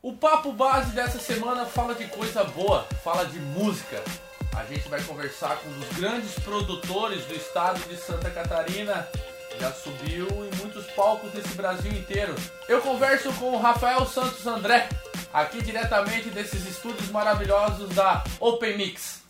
O papo base dessa semana fala de coisa boa, fala de música. A gente vai conversar com um dos grandes produtores do estado de Santa Catarina. Já subiu em muitos palcos desse Brasil inteiro. Eu converso com o Rafael Santos André, aqui diretamente desses estúdios maravilhosos da Open Mix.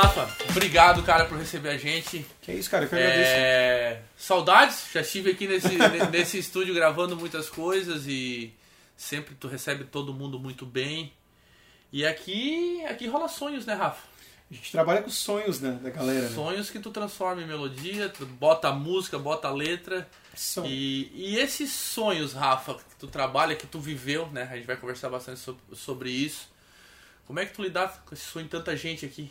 Rafa, obrigado, cara, por receber a gente. Que é isso, cara, que eu agradeço. É... Saudades, já estive aqui nesse, nesse estúdio gravando muitas coisas e sempre tu recebe todo mundo muito bem. E aqui, aqui rola sonhos, né, Rafa? A gente trabalha com sonhos né, da galera. Né? Sonhos que tu transforma em melodia, tu bota a música, bota a letra. Som. E, e esses sonhos, Rafa, que tu trabalha, que tu viveu, né? A gente vai conversar bastante sobre, sobre isso. Como é que tu lidar com esse sonho de tanta gente aqui?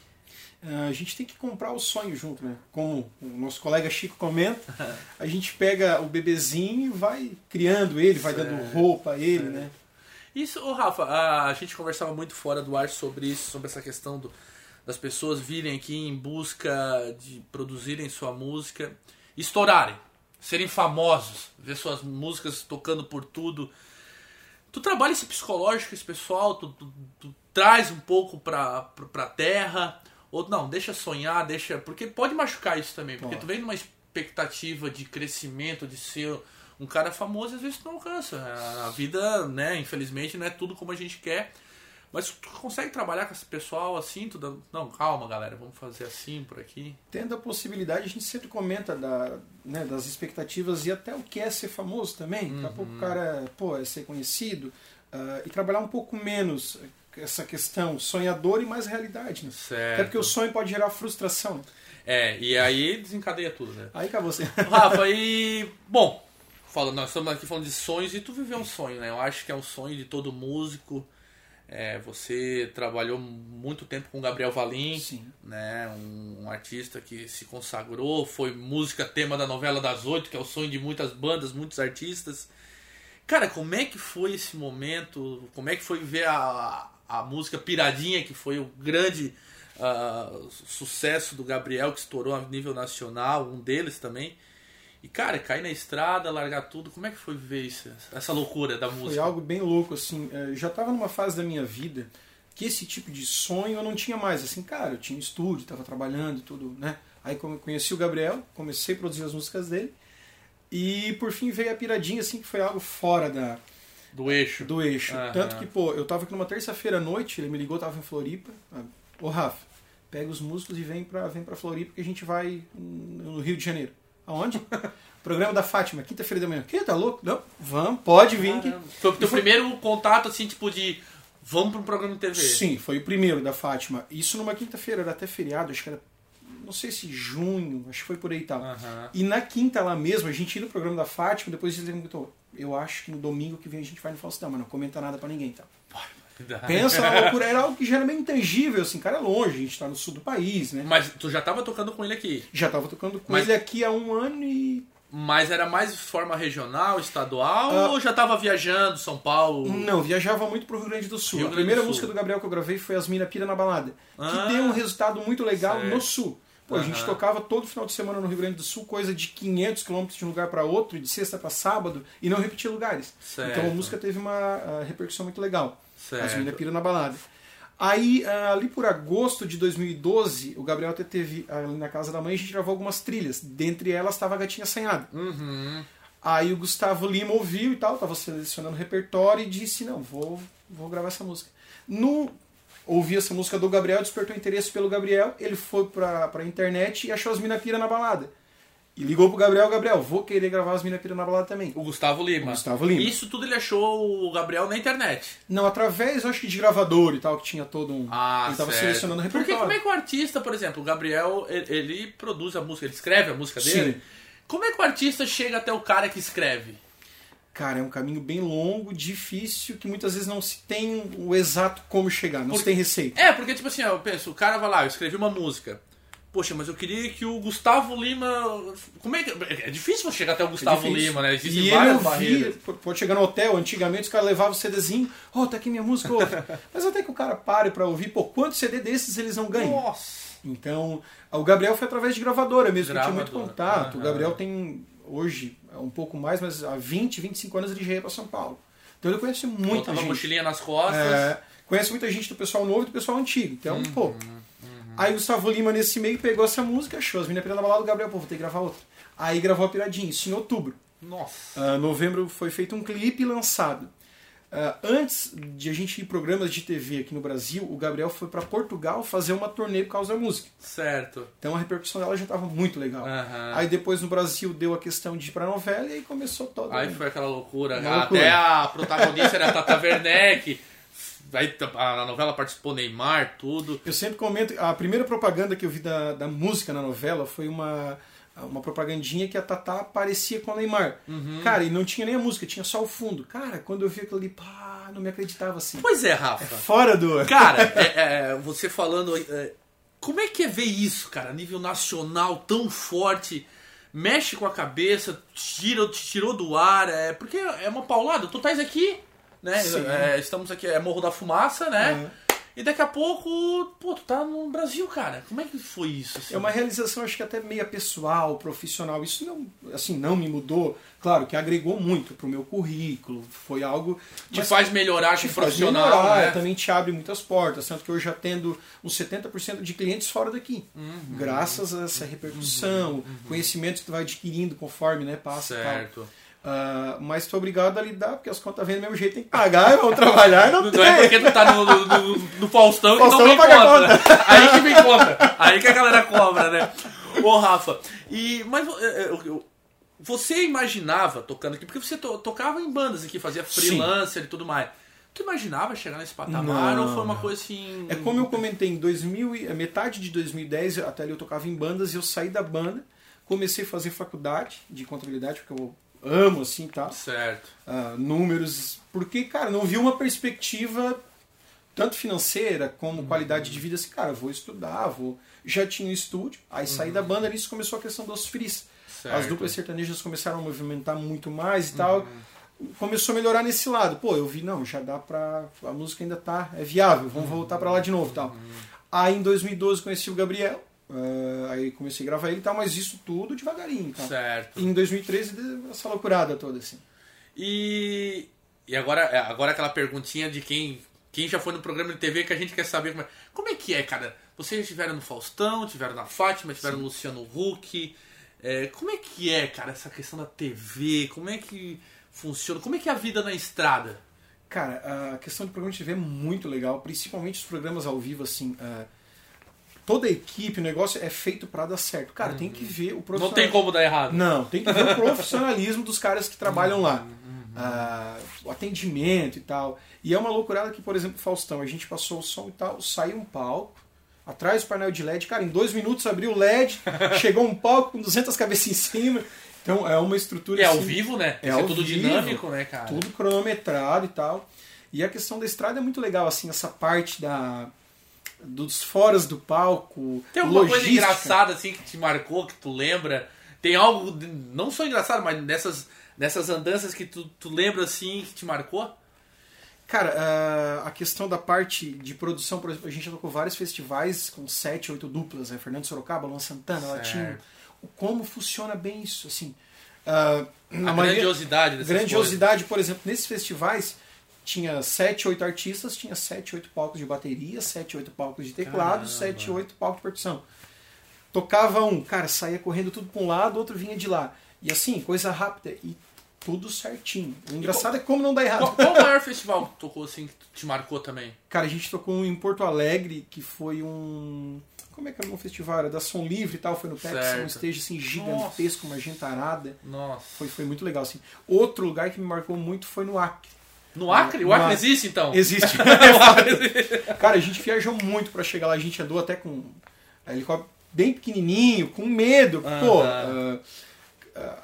A gente tem que comprar o sonho junto, né? Como o nosso colega Chico comenta, a gente pega o bebezinho e vai criando ele, vai dando roupa a ele, né? Isso, ô Rafa, a gente conversava muito fora do ar sobre isso, sobre essa questão do, das pessoas virem aqui em busca de produzirem sua música, estourarem, serem famosos, ver suas músicas tocando por tudo. Tu trabalha esse psicológico, esse pessoal, tu, tu, tu traz um pouco pra, pra, pra terra, ou não, deixa sonhar, deixa. Porque pode machucar isso também. Porque tu vem numa expectativa de crescimento, de ser um cara famoso, às vezes tu não alcança. A vida, né, infelizmente, não é tudo como a gente quer. Mas tu consegue trabalhar com esse pessoal assim? Tu dá... Não, calma, galera, vamos fazer assim por aqui. Tendo a possibilidade, a gente sempre comenta da, né, das expectativas e até o que é ser famoso também. Daqui a pouco o Uhum. cara pô, é ser conhecido ah, e trabalhar um pouco menos essa questão sonhador e mais realidade. Né? Certo. Até porque o sonho pode gerar frustração. Né? É, e aí desencadeia tudo, né? Aí acabou você. Rafa, e. Bom, fala, nós estamos aqui falando de sonhos e tu viveu um sonho, né? Eu acho que é um sonho de todo músico. É, você trabalhou muito tempo com o Gabriel Valim, Sim. né? Um, um artista que se consagrou, foi música tema da novela das oito, que é o sonho de muitas bandas, muitos artistas. Cara, como é que foi esse momento? Como é que foi ver a, a música Piradinha, que foi o grande ah, sucesso do Gabriel, que estourou a nível nacional, um deles também. E, cara, cair na estrada, largar tudo, como é que foi viver isso, essa loucura da música? Foi algo bem louco, assim. eh, Já estava numa fase da minha vida que esse tipo de sonho eu não tinha mais. Assim, cara, eu tinha estúdio, estava trabalhando e tudo, né? Aí eu conheci o Gabriel, comecei a produzir as músicas dele. E por fim veio a piradinha, assim, que foi algo fora da, Do eixo. do eixo. Tanto que, pô, eu tava aqui numa terça-feira à noite, ele me ligou, tava em Floripa. Ô, Rafa, pega os músicos e vem pra, vem pra Floripa que a gente vai no Rio de Janeiro. Aonde? Programa da Fátima, quinta-feira da manhã. Que, tá louco? Não, vamos, pode vir. que-. Foi o teu foi- primeiro contato, assim, tipo de. Vamos para um programa de TV. Sim, foi o primeiro da Fátima. Isso numa quinta-feira, era até feriado, acho que era, não sei se junho, acho que foi por aí e tal. Aham. E na quinta lá mesmo, a gente ia no programa da Fátima, depois ele perguntou, eu acho que no domingo que vem a gente vai no Faustão, mas não comenta nada pra ninguém, tá? Pensa na loucura, era algo que já era meio intangível, assim, cara, é longe, a gente tá no sul do país, né? Mas tu já tava tocando com ele aqui. Já tava tocando com Mas- ele aqui há um ano e. Mas era mais de forma regional, estadual, Ah. ou já tava viajando, São Paulo? Não, viajava muito pro Rio Grande do Sul. Rio a Grande do primeira Sul. música do Gabriel que eu gravei foi As Mina Pira na Balada, Ah. que deu um resultado muito legal Certo. no Sul. Pô, a gente tocava todo final de semana no Rio Grande do Sul, coisa de 500 quilômetros de um lugar para outro, de sexta para sábado, e não repetia lugares. Certo. Então a música teve uma ah, repercussão muito legal. Certo. As Mina Pira na Balada. Aí, ah, ali por agosto de 2012, o Gabriel até teve ali na casa da mãe, a gente gravou algumas trilhas. Dentre elas estava a Gatinha Assanhada. Uhum. Aí o Gustavo Lima ouviu e tal, tava selecionando o repertório e disse, não, vou, vou gravar essa música. No, ouvi essa música do Gabriel, despertou interesse pelo Gabriel, ele foi pra, pra internet e achou as Mina Pira na balada. E ligou pro Gabriel, Gabriel, vou querer gravar as Mina Pira na balada também. O Gustavo Lima. O Gustavo Lima. Isso tudo ele achou o Gabriel na internet. Não, através, acho que de gravador e tal, que tinha todo um... Ah, ele tava certo. selecionando o Porque repertório. como é que o artista, por exemplo, o Gabriel, ele, ele produz a música, ele escreve a música dele? Sim. Como é que o artista chega até o cara que escreve? Cara, é um caminho bem longo, difícil, que muitas vezes não se tem o exato como chegar, não se tem receita. É, porque tipo assim, eu penso, o cara vai lá, eu escrevi uma música. Poxa, mas eu queria que o Gustavo Lima. Como é que. É difícil você chegar até o Gustavo É. Lima, né? Existem e várias barreiras. pode chegar no hotel, antigamente os caras levavam o CDzinho, ó, tá aqui minha música, ouve. Mas até que o cara pare pra ouvir, pô, quantos CD desses eles não ganham? Nossa! Então, o Gabriel foi através de gravadora mesmo, que eu tinha muito Gravadora, contato. O aham. Gabriel tem hoje, é um pouco mais, mas há 20, 25 anos ele já ia para São Paulo. Então ele conhece muita Botava gente. mochilinha nas costas. É, conhece muita gente do pessoal novo e do pessoal antigo. Então, Uhum, pô. Aí o Gustavo Lima, nesse meio, pegou essa música, achou. As meninas pedindo balada, o Gabriel, pô, vou ter que gravar outra. Aí gravou a Piradinha, isso em outubro. Nossa. Ah, novembro foi feito um clipe lançado. Ah, antes de a gente ir programas de TV aqui no Brasil, o Gabriel foi para Portugal fazer uma turnê por causa da música. Certo. Então a repercussão dela já estava muito legal. Aham. Aí depois no Brasil deu a questão de ir pra novela e aí começou todo. Aí foi aquela loucura. Uma Até loucura. a protagonista era a Tata Werneck. Aí a novela participou Neymar, tudo. Eu sempre comento, a primeira propaganda que eu vi da, da música na novela foi uma, uma propagandinha que a Tatá aparecia com a Neymar. Uhum. Cara, e não tinha nem a música, tinha só o fundo. Cara, quando eu vi aquilo ali, pá, não me acreditava assim. Pois é, Rafa. Fora do. Cara, é- é, você falando. é, como é que é ver isso, cara, a nível nacional tão forte? Mexe com a cabeça, tira, te tirou do ar, é, porque é uma paulada. Tu estás aqui, né? É, estamos aqui, é Morro da Fumaça, né? E daqui a pouco, pô, tu tá no Brasil, cara. Como é que foi isso? assim? É uma realização, acho que até meia pessoal, profissional. Isso não, assim, não me mudou. Claro que agregou muito pro meu currículo. Foi algo. Te mas faz melhorar te como faz profissional, melhorar, né? também te abre muitas portas. Tanto que eu já tendo uns 70% de clientes fora daqui. Uhum. graças a essa repercussão, conhecimento que tu vai adquirindo conforme né, passa e tal. Ah, mas tô obrigado a lidar, porque as contas vêm do mesmo jeito, tem que pagar, vão trabalhar, não, Não tem. é porque tu tá no, no, no- no Faustão que Faustão não vem paga conta. Aí que vem conta. Aí que a galera cobra, né? Ô, Rafa, e, mas é, é, você imaginava tocando aqui, porque você to- tocava em bandas aqui, fazia freelancer e tudo mais. Tu imaginava chegar nesse patamar Não, ou foi uma não. coisa assim. É como eu comentei, em 2000, e- metade de 2010, até ali eu tocava em bandas, e eu saí da banda, comecei a fazer faculdade de contabilidade, porque eu amo, assim, tá? Certo. ah, números, porque, cara, não vi uma perspectiva tanto financeira como qualidade de vida, assim, cara, vou estudar, vou... Já tinha um estúdio, aí saí da banda, nisso começou a questão dos fris. Certo. As duplas sertanejas começaram a movimentar muito mais e tal. Começou a melhorar nesse lado. Pô, eu vi, não, já dá pra... A música ainda tá... É viável, vamos voltar pra lá de novo e tal. Aí em 2012 conheci o Gabriel, ah, aí comecei a gravar ele e tal, mas isso tudo devagarinho, tá? Certo. E em 2013 deu essa loucurada toda, assim. E, e agora, é, agora aquela perguntinha de quem, quem já foi no programa de TV que a gente quer saber como é, como é que é, cara. Vocês estiveram no Faustão, tiveram na Fátima, tiveram no Luciano Huck. É, como é que é, cara, essa questão da TV? Como é que funciona? Como é que é a vida na estrada? Cara, a questão do programa de TV é muito legal, principalmente os programas ao vivo, assim. ah, toda a equipe, o negócio é feito pra dar certo. Cara, tem que ver o Não profissional. tem como dar errado. Não, tem que ver o profissionalismo dos caras que trabalham lá. Ah, o atendimento e tal. E é uma loucurada que, por exemplo, Faustão, a gente passou o som e tal, saiu um palco, atrás do painel de LED, cara, em dois minutos abriu o LED, chegou um palco com 200 cabeças em cima. Então é uma estrutura é ao assim, vivo, né? Tem É ser ao tudo vivo, dinâmico, né, cara? tudo cronometrado e tal. E a questão da estrada é muito legal, assim, essa parte da dos foras do palco, Tem alguma logística. coisa engraçada assim que te marcou, que tu lembra? Tem algo, não só engraçado, mas nessas, nessas andanças que tu, tu lembra assim que te marcou? Cara, ah, a questão da parte de produção, por exemplo, a gente já tocou vários festivais com sete, oito duplas, né? Fernando Sorocaba, Luan Santana, Certo. Latino. Como funciona bem isso, assim. ah, A maioria- grandiosidade dessas grandiosidade, por exemplo, nesses festivais tinha sete, oito artistas, tinha sete, oito palcos de bateria, sete, oito palcos de teclado, Caramba. sete, oito palcos de percussão. Tocava um, cara, saía correndo tudo para um lado, outro vinha de lá. E assim, coisa rápida e tudo certinho. O engraçado é como não dá errado. Qual, qual o maior festival que tocou assim que te marcou também? Cara, a gente tocou um em Porto Alegre, que foi um. Como é que era um festival? Era da Som Livre e tal, foi no Pepsi, um stage assim gigantesco, uma gentarada. Nossa. Foi, foi muito legal, assim. Outro lugar que me marcou muito foi no Acre. No Acre? O Acre existe então? Existe. Cara, a gente viajou muito pra chegar lá, a gente andou até com helicóptero bem pequenininho, com medo. Pô, ah, ah,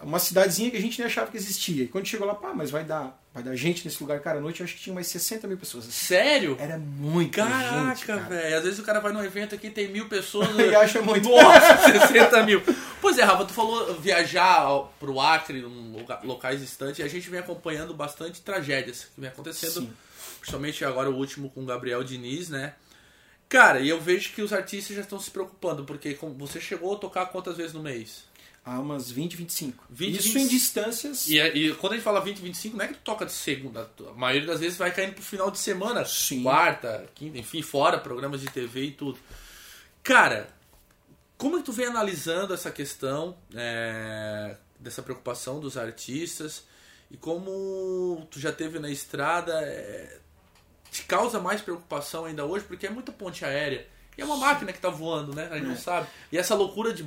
uma cidadezinha que a gente nem achava que existia. E quando chegou lá, pá, mas vai dar, vai dar gente nesse lugar. Cara, à noite eu acho que tinha umas 60 mil pessoas. Sério? Era gente, Caraca, cara. velho. Às vezes o cara vai num evento aqui tem mil pessoas. E acha muito. Nossa, 60 mil. Pois é, Rafa, tu falou viajar pro Acre, em loca- locais distantes, e a gente vem acompanhando bastante tragédias que vem acontecendo. Sim. Principalmente agora o último com o Gabriel Diniz, né? Cara, e eu vejo que os artistas já estão se preocupando, porque como você chegou a tocar quantas vezes no mês? Há umas 20, 25. 20, Isso 20. em distâncias. E, e quando a gente fala 20, 25, não é que tu toca de segunda. A maioria das vezes vai caindo pro final de semana. Sim. Quarta, quinta, enfim, fora programas de TV e tudo. Cara, como é que tu vem analisando essa questão é, dessa preocupação dos artistas e como tu já teve na estrada é, te causa mais preocupação ainda hoje porque é muita ponte aérea e é uma máquina que tá voando, né? A gente não É. sabe. E essa loucura de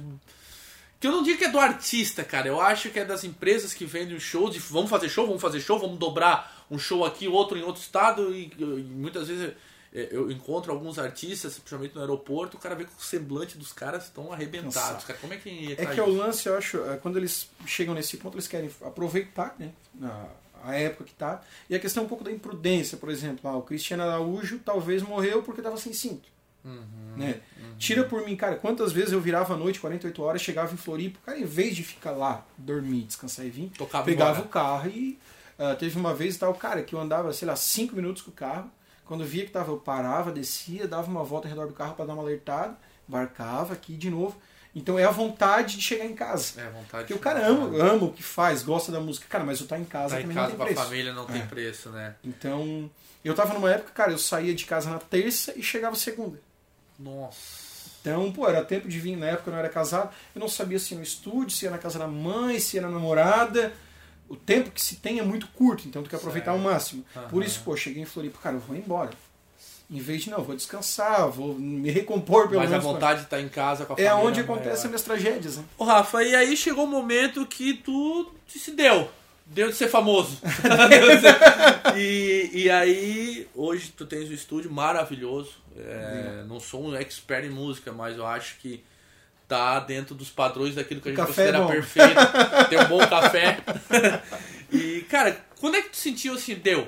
que eu não digo que é do artista, cara. Eu acho que é das empresas que vendem o show de vamos fazer show, vamos fazer show, vamos dobrar um show aqui, outro em outro estado. E, e muitas vezes é, eu encontro alguns artistas, principalmente no aeroporto, o cara vê que o semblante dos caras estão arrebentados. Cara, como é que É que é o lance, eu acho, é, quando eles chegam nesse ponto, eles querem aproveitar, né? A, a época que tá. E a questão é um pouco da imprudência, por exemplo. Ah, o Cristiano Araújo talvez morreu porque tava sem cinto. Uhum, né? Tira por mim, cara, quantas vezes eu virava à noite, 48 horas, chegava em Floripa, cara, em vez de ficar lá, dormir, descansar e vir, Tocava pegava o carro e ah, teve uma vez tal, cara, que eu andava, sei lá, 5 minutos com o carro, quando via que tava, eu parava, descia, dava uma volta ao redor do carro para dar uma alertada, embarcava aqui de novo. Então é a vontade de chegar em casa. É, vontade Porque o cara ama, ama o que faz, gosta da música. Cara, mas eu tá em casa Tá em também casa não tem a preço. família não tem É. preço, né? Então, eu tava numa época, cara, eu saía de casa na terça e chegava segunda. Nossa. Então, pô, era tempo de vir, na época eu não era casado, eu não sabia se ia no estúdio, se ia na casa da mãe, se ia na namorada. O tempo que se tem é muito curto, então tu quer aproveitar Certo. ao máximo. Por Aham. isso, pô, cheguei em Floripa, cara, eu vou embora. Em vez de, não, eu vou descansar, vou me recompor pelo Mas a menos. vontade de estar em casa com a É família. onde maior. acontecem as minhas tragédias, né? Ô Rafa, e aí chegou o momento que tu se deu. Deu de ser famoso. e, e aí, hoje tu tens um estúdio maravilhoso. É, não sou um expert em música, mas eu acho que tá dentro dos padrões daquilo que a gente café é considera bom. perfeito. Tem um bom café. e, cara, quando é que tu sentiu assim, deu?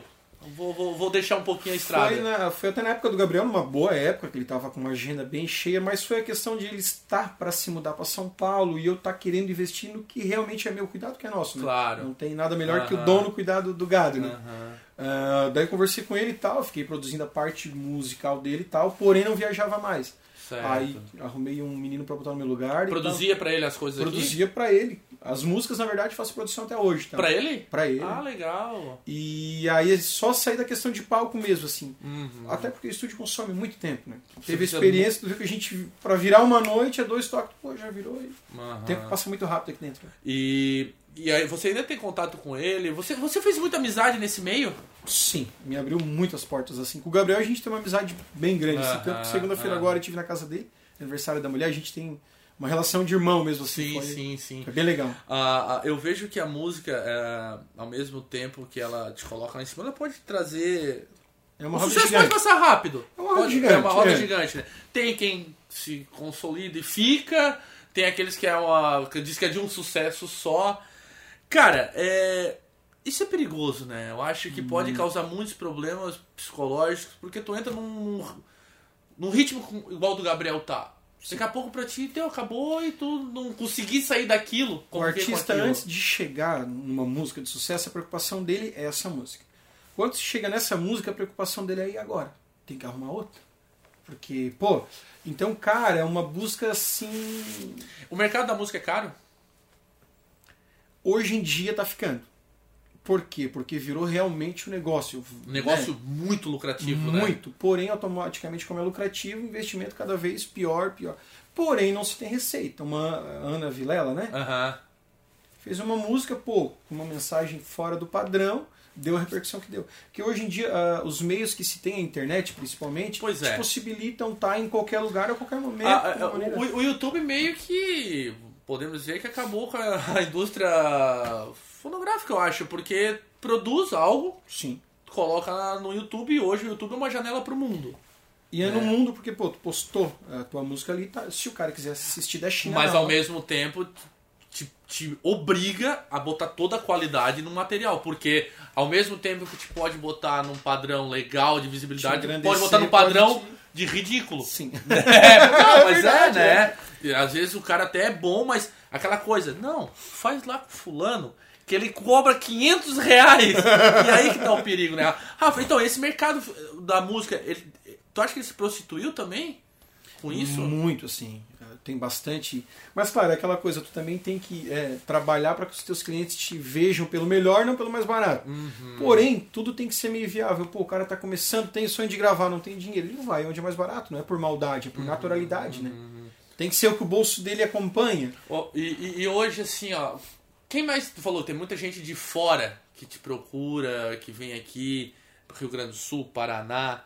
Vou, vou, vou deixar um pouquinho a estrada. Foi, na- foi até na época do Gabriel, numa boa época, que ele tava com uma agenda bem cheia, mas foi a questão de ele estar para se mudar para São Paulo e eu estar querendo investir no que realmente é meu cuidado, que é nosso, né? Claro. Não tem nada melhor que o dono cuidar do, do gado, né? Aham. Ah, daí conversei com ele e tal, fiquei produzindo a parte musical dele e tal, porém não viajava mais. Certo. Aí arrumei um menino para botar no meu lugar. Produzia pra ele as coisas? Produzia para ele. As músicas, na verdade, faço produção até hoje. Tá? Pra ele? Pra ele. Ah, legal. E aí é só sair da questão de palco mesmo, assim. Uhum. Até porque o estúdio consome muito tempo, né? Você Teve precisa experiência, viu que a gente, pra virar uma noite, é dois toques, pô, já virou e Aham. o tempo passa muito rápido aqui dentro. né? E, e aí você ainda tem contato com ele? Você, você fez muita amizade nesse meio? Sim, me abriu muitas portas, assim. Com o Gabriel a gente tem uma amizade bem grande, assim. Tanto que segunda-feira aham. agora eu estive na casa dele, aniversário da mulher, a gente tem uma relação de irmão mesmo, assim. Sim, foi, sim, sim. foi bem legal. Ah, eu vejo que a música, é, ao mesmo tempo que ela te coloca lá em cima, ela pode trazer. É uma o roda sucesso gigante. pode passar rápido. É uma roda Pode- gigante, É uma roda é. gigante, né? Tem quem se consolida e fica, tem aqueles que é uma. que diz que é de um sucesso só. Cara, é. Isso é perigoso, né? Eu acho que Hum. pode causar muitos problemas psicológicos, porque tu entra num, num ritmo igual do Gabriel tá. Daqui a pouco pra ti, teu, acabou e tu não conseguir sair daquilo. O artista, antes de chegar numa música de sucesso, a preocupação dele é essa música. Quando se chega nessa música, a preocupação dele é e agora? Tem que arrumar outra. Porque, pô, então, cara, é uma busca assim. O mercado da música é caro? Hoje em dia tá ficando. Por quê? Porque virou realmente um negócio. Um negócio né? muito lucrativo, né? Muito. Porém, automaticamente, como é lucrativo, o investimento cada vez pior, pior. Porém, não se tem receita. Uma Ana Vilela, né? Aham. fez uma música, pô, com uma mensagem fora do padrão, deu a repercussão que deu. Que hoje em dia, ah, os meios que se tem, a internet principalmente, Pois te é. possibilitam estar em qualquer lugar a qualquer momento. Ah, ah, o, o YouTube meio que podemos dizer que acabou com a, indústria fonográfica, eu acho, porque produz algo, Sim. coloca no YouTube e hoje o YouTube é uma janela pro mundo. E é, É. no mundo, porque, pô, tu postou a tua música ali, tá, se o cara quiser assistir da China. Mas não. ao mesmo tempo te, te obriga a botar toda a qualidade no material, porque ao mesmo tempo que te pode botar num padrão legal de visibilidade, pode botar num padrão pode de ridículo. Sim. É, não, mas é, né? E às vezes o cara até é bom, mas aquela coisa, não, faz lá com fulano que ele cobra 500 reais. e aí que tá o perigo, né? Rafa, então esse mercado da música, ele, tu acha que ele se prostituiu também? Com isso? Muito, assim. Tem bastante. Mas, claro, é aquela coisa, tu também tem que é, trabalhar para que os teus clientes te vejam pelo melhor, não pelo mais barato. Uhum. Porém, tudo tem que ser meio viável. Pô, o cara tá começando, tem sonho de gravar, não tem dinheiro. Ele não vai onde é mais barato, não é por maldade, é por naturalidade, né? Tem que ser o que o bolso dele acompanha. Ó, e, e- e hoje, assim, ó. Quem mais tu falou? Tem muita gente de fora que te procura, que vem aqui, Rio Grande do Sul, Paraná.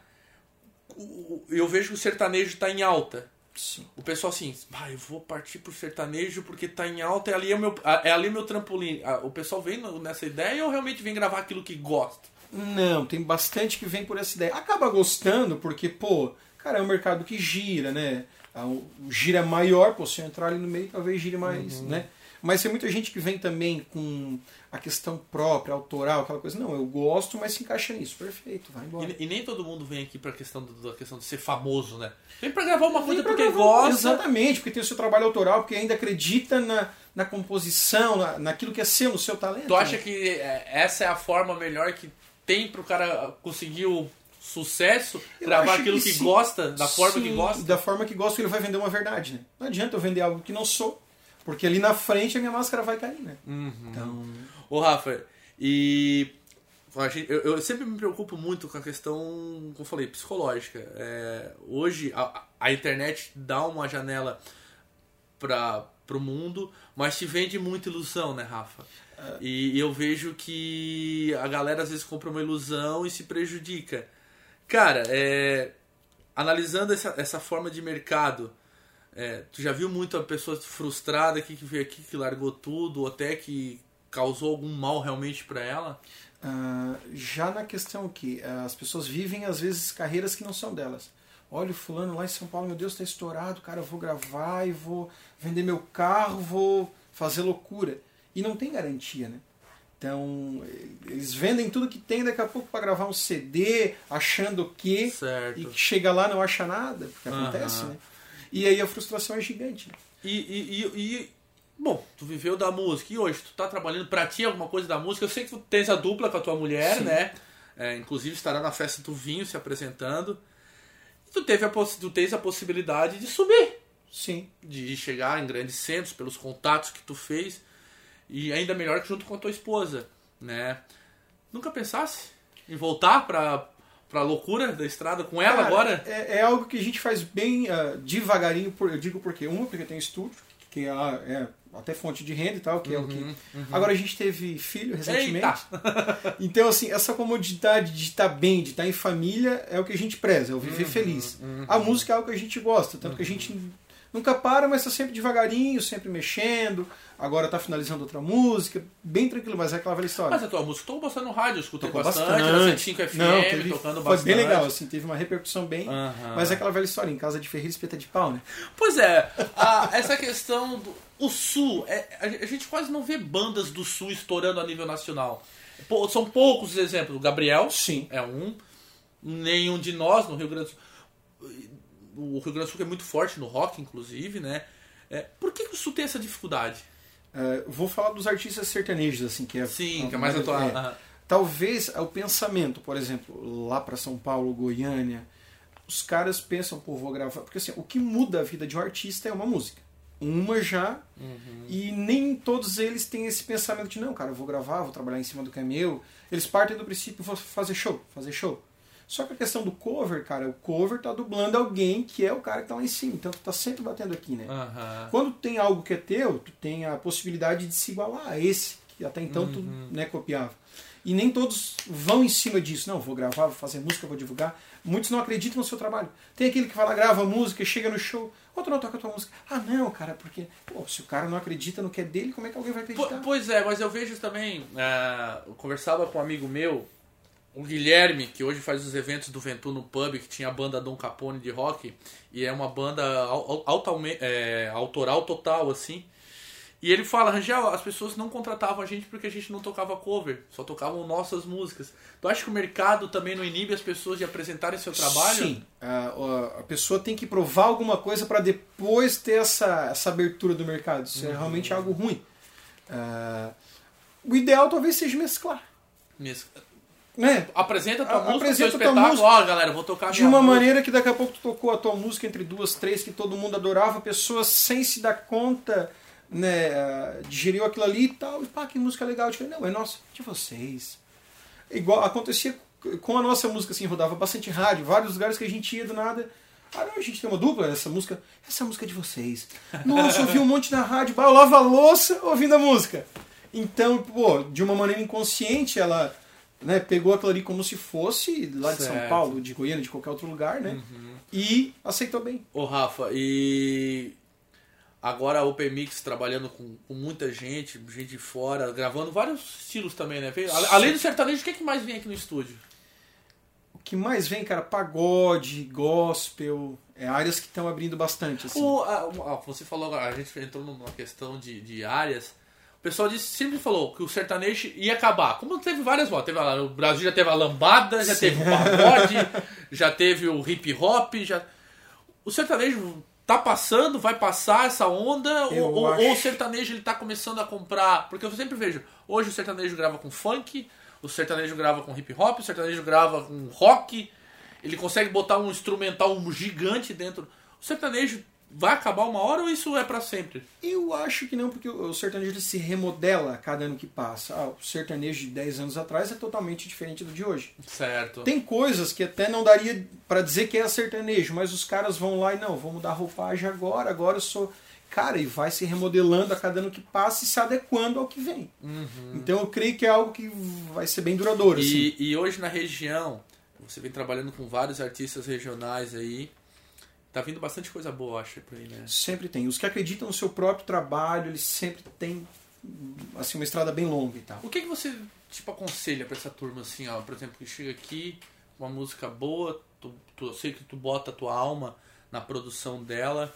Eu vejo que o sertanejo tá em alta. Sim. O pessoal assim, ah, eu vou partir pro sertanejo porque tá em alta, é ali é o meu, é ali meu trampolim. Ah, O pessoal vem nessa ideia ou realmente vem gravar aquilo que gosta? Não, tem bastante que vem por essa ideia. Acaba gostando porque, pô, cara, é um mercado que gira, né? Ah, O gira maior, pô, se eu entrar ali no meio, talvez gire mais, né? Mas tem muita gente que vem também com a questão própria, autoral, aquela coisa. Não, eu gosto, mas se encaixa nisso. Perfeito, vai embora. E, e nem todo mundo vem aqui pra questão, do, da questão de ser famoso, né? Vem pra gravar uma coisa porque gravar- gosta. Exatamente, porque tem o seu trabalho autoral, porque ainda acredita na, na composição, na, naquilo que é seu, no seu talento. Tu acha né? que é, essa é a forma melhor que tem pro cara conseguir o sucesso? Eu gravar aquilo que que, gosta, da forma que Sim, gosta? Da forma que gosta, ele vai vender uma verdade, né? Não adianta eu vender algo que não sou, porque ali na frente a minha máscara vai cair, né? Uhum. Então, Ô Rafa, e eu, sempre me preocupo muito com a questão, como eu falei, psicológica. É, hoje a, a internet dá uma janela para o mundo, mas te vende muita ilusão, né, Rafa? E, e eu vejo que a galera às vezes compra uma ilusão e se prejudica. Cara, é, analisando essa, essa forma de mercado, é, tu já viu muita pessoa frustrada aqui que veio aqui, que largou tudo, ou até que causou algum mal realmente pra ela? ah, já na questão que ah, as pessoas vivem, às vezes, carreiras que não são delas. Olha o fulano lá em São Paulo, meu Deus, está estourado, cara, eu vou gravar e vou vender meu carro, vou fazer loucura. E não tem garantia, né? Então, eles vendem tudo que tem daqui a pouco para gravar um CD, achando que Certo. e chega lá não acha nada, porque Aham. acontece, né? E aí a frustração é gigante. E, e, e, e, bom, tu viveu da música e hoje tu tá trabalhando pra ti alguma coisa da música. Eu sei que tu tens a dupla com a tua mulher, Sim. né? É, inclusive estará na festa do vinho se apresentando. E tu, teve a, tu tens a possibilidade de subir, Sim. de chegar em grandes centros pelos contatos que tu fez. E ainda melhor que junto com a tua esposa, né? Nunca pensasse em voltar pra, pra loucura da estrada com ela Cara, agora? É, é algo que a gente faz bem ah, devagarinho, por, eu digo porque uma, porque tem estúdio, que é, é até fonte de renda e tal, que é o que. Agora a gente teve filho recentemente. Então, assim, essa comodidade de estar bem, de estar em família, é o que a gente preza, é o viver feliz. A música é algo que a gente gosta, tanto que a gente nunca para, mas está sempre devagarinho, sempre mexendo. Agora está finalizando outra música, bem tranquilo, mas é aquela velha história. Mas a tua música tô gostando no rádio, eu escutei Tocou bastante, na 105 FM, Não, teve- tocando foi bastante. bem legal, assim, teve uma repercussão bem. Mas é aquela velha história, em casa de ferreiro espeta de pau, né? Pois é, a- essa questão do o Sul, é, a, gente quase não vê bandas do Sul estourando a nível nacional. Pô, são poucos os exemplos. O Gabriel Sim. é um, nenhum de nós no Rio Grande do Sul. O Rio Grande do Sul é muito forte no rock, inclusive, né? É, por que, que o Sul tem essa dificuldade? É, vou falar dos artistas sertanejos, assim, que é. Sim, que é mais atual. é. Aham. Talvez o pensamento, por exemplo, lá para São Paulo, Goiânia, os caras pensam, pô, vou gravar. Porque assim, o que muda a vida de um artista é uma música. Uma já, e nem todos eles têm esse pensamento de, não, cara, eu vou gravar, vou trabalhar em cima do que é meu. Eles partem do princípio, vou fazer show, fazer show. Só que a questão do cover, cara, o cover tá dublando alguém que é o cara que tá lá em cima. Então tu tá sempre batendo aqui, né? Aham. Quando tem algo que é teu, tu tem a possibilidade de se igualar a esse, que até então tu Uhum. né, copiava. E nem todos vão em cima disso. Não, vou gravar, vou fazer música, vou divulgar. Muitos não acreditam no seu trabalho. Tem aquele que lá, grava música, chega no show, outro não toca a tua música. Ah, não, cara, porque pô, se o cara não acredita no que é dele, como é que alguém vai acreditar? Pois é, mas eu vejo também. ah, eu conversava com um amigo meu, o Guilherme, que hoje faz os eventos do Ventu no pub, que tinha a banda Dom Capone de rock, e é uma banda autalme- é, autoral total, assim. E ele fala, Rangel, as pessoas não contratavam a gente porque a gente não tocava cover, só tocavam nossas músicas. Tu acha que o mercado também não inibe as pessoas de apresentarem seu trabalho? Sim. A, a- pessoa tem que provar alguma coisa para depois ter essa, essa abertura do mercado. Isso é realmente algo ruim. Ah, o ideal talvez seja mesclar. Mes- né? Apresenta a tua A- música, apresenta seu espetáculo. Ó, galera, vou tocar De uma música. maneira que daqui a pouco tu tocou a tua música entre duas, três que todo mundo adorava, pessoas sem se dar conta, né, digeriu aquilo ali e tal, e pá, que música legal. Eu falei, não, é nossa, de vocês. Igual acontecia com a nossa música, assim, rodava bastante rádio, vários lugares que a gente ia do nada. Ah, não, a gente tem uma dupla, essa música, essa música é de vocês. Nossa, eu ouvi um monte na rádio, bah, eu lavo a louça ouvindo a música. Então, pô, de uma maneira inconsciente, ela né, pegou aquilo ali como se fosse lá de São Certo. Paulo, de Goiânia, de qualquer outro lugar, né? E aceitou bem. Ô, Rafa, e agora a Open Mix trabalhando com, com muita gente, gente de fora, gravando vários estilos também, né? A- Além do sertanejo, o que, é que mais vem aqui no estúdio? O que mais vem, cara, pagode, gospel, é áreas que estão abrindo bastante, assim. O, a- ah, você falou agora, a gente entrou numa questão de, de áreas. O pessoal disse, sempre falou que o sertanejo ia acabar. Como teve várias voltas. Teve a- o Brasil já teve a lambada, já Sim. teve o pagode, já teve o hip hop. Já... O sertanejo tá passando, vai passar essa onda? Ou, ou- o sertanejo ele tá começando a comprar? Porque eu sempre vejo, hoje o sertanejo grava com funk, o sertanejo grava com hip hop, o sertanejo grava com rock. Ele consegue botar um instrumental um gigante dentro. O sertanejo vai acabar uma hora ou isso é pra sempre? Eu acho que não, porque o sertanejo ele se remodela a cada ano que passa. Ah, o sertanejo de 10 anos atrás é totalmente diferente do de hoje. Certo. Tem coisas que até não daria pra dizer que é sertanejo, mas os caras vão lá e não, mudar a roupagem agora, agora eu sou. Cara, e vai se remodelando a cada ano que passa e se adequando ao que vem. Então eu creio que é algo que vai ser bem duradouro. assim. E, e hoje na região, você vem trabalhando com vários artistas regionais aí. Tá vindo bastante coisa boa, acho, por aí, né? Sempre tem. Os que acreditam no seu próprio trabalho, eles sempre têm assim, uma estrada bem longa e tal. O que, que você, tipo, aconselha pra essa turma, assim, ó? Por exemplo, que chega aqui, uma música boa, tu, tu- eu sei que tu bota a tua alma na produção dela.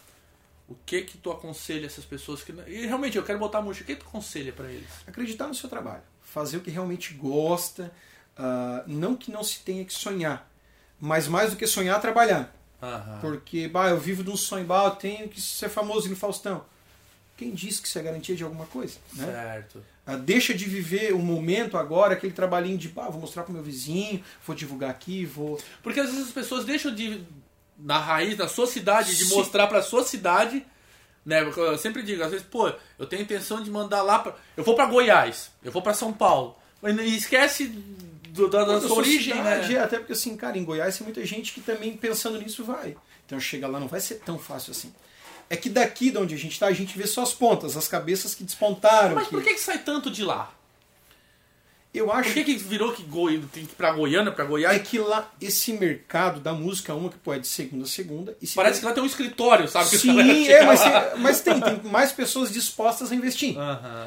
O que que tu aconselha essas pessoas que... E realmente, eu quero botar música. O que tu aconselha pra eles? Acreditar no seu trabalho. Fazer o que realmente gosta. ah, não que não se tenha que sonhar. Mas mais do que sonhar, trabalhar. Aham. Porque, bah, eu vivo de um sonho, bah, eu tenho que ser famoso no Faustão. Quem disse que isso é garantia de alguma coisa? Né? Certo. Ah, deixa de viver o momento agora, aquele trabalhinho de, bah, vou mostrar pro meu vizinho, vou divulgar aqui, vou. Porque às vezes as pessoas deixam de, na raiz, na sua cidade, de Sim. mostrar pra sua cidade, né? Eu sempre digo, às vezes, pô, eu tenho intenção de mandar lá pra. Eu vou pra Goiás, eu vou pra São Paulo. Mas esquece do- da, da sua origem, né? é, Até porque, assim, cara, em Goiás tem muita gente que também pensando nisso vai. Então chega lá, não vai ser tão fácil assim. É que daqui de onde a gente está, a gente vê só as pontas, as cabeças que despontaram. Mas que- por que, que sai tanto de lá? Eu acho Por que, que virou que Goi... tem que ir pra Goiânia, pra Goiás? é que lá, esse mercado da música, uma que pode de segunda a segunda. E se Parece que lá tem um escritório, sabe? Sim, é, mas, tem- mas tem, tem mais pessoas dispostas a investir.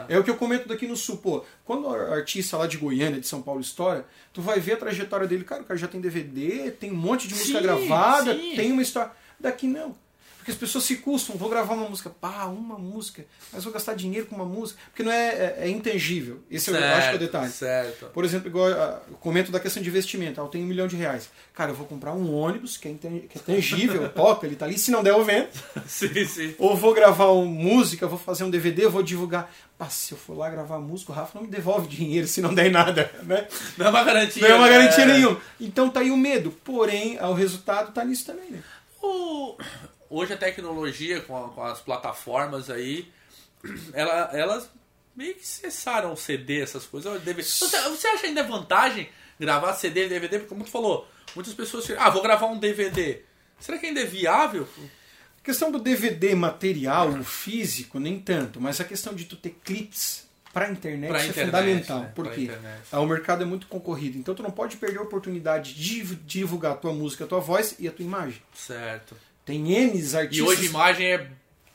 É o que eu comento daqui no Sul. Pô, quando o artista lá de Goiânia, de São Paulo, estoura, tu vai ver a trajetória dele. Cara, o cara já tem DVD, tem um monte de música Sim, gravada, sim. tem uma história. Daqui não. Porque as pessoas se custam, vou gravar uma música. Pá, uma música. Mas vou gastar dinheiro com uma música. Porque não é, é, é intangível. Esse eu acho que é o detalhe. Certo. Por exemplo, igual ah, eu comento da questão de investimento. Ah, eu tenho um milhão de reais. Cara, eu vou comprar um ônibus que é, que é tangível, toca, ele tá ali. Se não der, eu vendo. sim, sim. Ou vou gravar uma música, vou fazer um DVD, vou divulgar. Pá, se eu for lá gravar música, o Rafa não me devolve dinheiro se não der em nada, né? Não é uma garantia. Não é uma né? garantia nenhuma. Então tá aí o medo. Porém, o resultado tá nisso também, né? O- Hoje a tecnologia com, a- com as plataformas aí, ela- elas meio que cessaram o CD, essas coisas. DVD. Você, você acha ainda vantagem gravar CD e DVD? Porque como tu falou, muitas pessoas ah, vou gravar um DVD. Será que ainda é viável? A questão do DVD material, o físico, nem tanto, mas a questão de tu ter clips pra internet, Pra isso internet, é fundamental. né? Por Pra quê? internet. Ah, O mercado é muito concorrido, então tu não pode perder a oportunidade de divulgar a tua música, a tua voz e a tua imagem. Certo. Tem N artistas. E hoje imagem é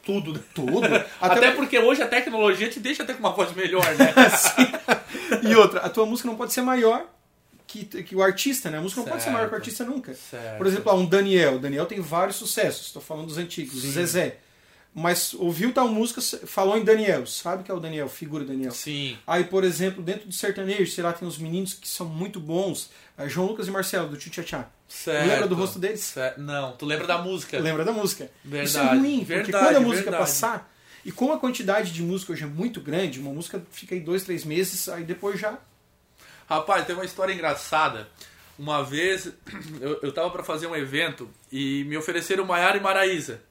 tudo. né? tudo. Até, porque hoje a tecnologia te deixa até com uma voz melhor, né? E outra, a tua música não pode ser maior que, que o artista, né? A música não pode ser maior que o Certo. artista nunca. Certo. Por exemplo, um Daniel. O Daniel tem vários sucessos. Estou falando dos antigos, o Zezé. Mas ouviu tal música, falou em Daniel. Sabe que é o Daniel, figura Daniel. Sim. Aí, por exemplo, dentro do sertanejo, sei lá, tem uns meninos que são muito bons. Ah, João Lucas e Marcelo, do Tchutchá. Certo. Lembra do rosto deles? Certo. Não, tu lembra da música. Lembra da música. Verdade, Isso é ruim, porque verdade, quando a música verdade. passar, e como a quantidade de música hoje é muito grande, uma música fica aí dois, três meses, aí depois já Rapaz, tem uma história engraçada. Uma vez eu, eu tava pra fazer um evento e me ofereceram Maiara e Maraísa.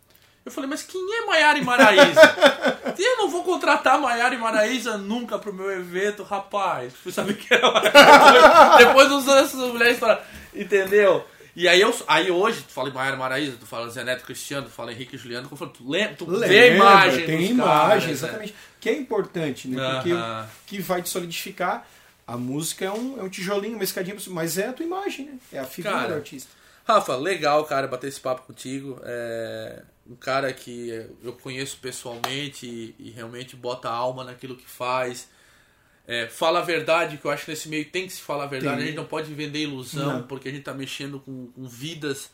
Eu falei, mas quem é Maiara e Maraísa? eu não vou contratar Maiara e Maraísa nunca pro meu evento, rapaz. Fui saber que era Maiara. Depois dos anos, as mulheres falaram, entendeu? E aí, eu, aí hoje, tu fala em Maiara Maraísa, tu fala Zé Neto Cristiano, tu fala Henrique Juliano, tu, fala, tu, lembra, tu Lembra, vê imagem Tem imagem, caras, né? exatamente. Que é importante, né? Porque Aham. o que vai te solidificar. A música é um, é um tijolinho, uma escadinha, mas é a tua imagem, né? É a figura Cara, do artista. Rafa, legal, cara, bater esse papo contigo. É um cara que eu conheço pessoalmente e, e realmente bota a alma naquilo que faz. É, fala a verdade, que eu acho que nesse meio tem que se falar a verdade. Tem. A gente não pode vender ilusão, Não. porque a gente tá mexendo com, com vidas.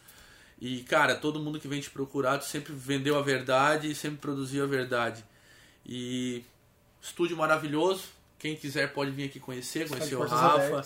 E, cara, todo mundo que vem te procurar tu sempre vendeu a verdade e sempre produziu a verdade. E estúdio maravilhoso. Quem quiser pode vir aqui conhecer, conhecer o Rafa.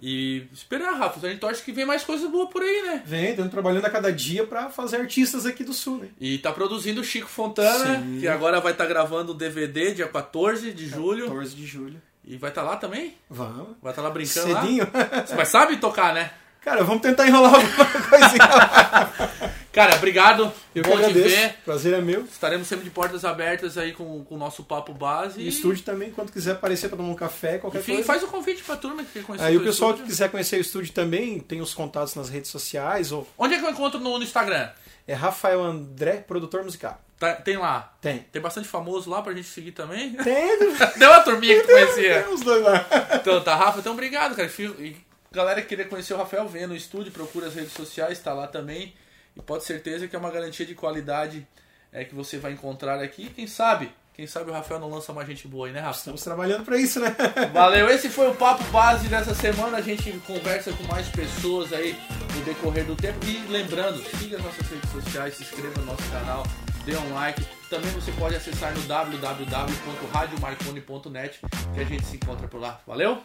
E esperar, Rafa. A gente torce que vem mais coisas boas por aí, né? Vem, estamos trabalhando a cada dia pra fazer artistas aqui do Sul, né? E tá produzindo o Chico Fontana, Sim. que agora vai estar gravando o DVD dia 14 de julho. 14 de julho. E vai estar lá também? Vamos. Vai estar lá brincando Cedinho. lá? Mas sabe tocar, né? Cara, vamos tentar enrolar alguma coisinha. Cara, obrigado. Eu que Bom te ver. Prazer é meu. Estaremos sempre de portas abertas aí com, com o nosso papo base. E estúdio também, quando quiser aparecer pra tomar um café, qualquer Enfim, coisa. faz o convite pra turma que quer conhecer Aí o pessoal que estúdio. quiser conhecer o estúdio também, tem os contatos nas redes sociais, ou Onde é que eu encontro no, no Instagram? é Rafael André, produtor musical. Tá- tem lá. Tem. Tem bastante famoso lá pra gente seguir também. Tem, Deu uma turminha que tu conhecia. tem os dois lá. Então, tá, Rafa, então obrigado, cara. E galera que queria conhecer o Rafael, venha no estúdio, procura as redes sociais, tá lá também. E pode certeza que é uma garantia de qualidade é, que você vai encontrar aqui. Quem sabe? Quem sabe o Rafael não lança mais gente boa aí, né, Rafa? Estamos trabalhando pra isso, né? Valeu, esse foi o Papo Base dessa semana. A gente conversa com mais pessoas aí no decorrer do tempo. E lembrando, siga as nossas redes sociais, se inscreva no nosso canal, dê um like. Também você pode acessar no www.radiomarconi.net que a gente se encontra por lá. Valeu?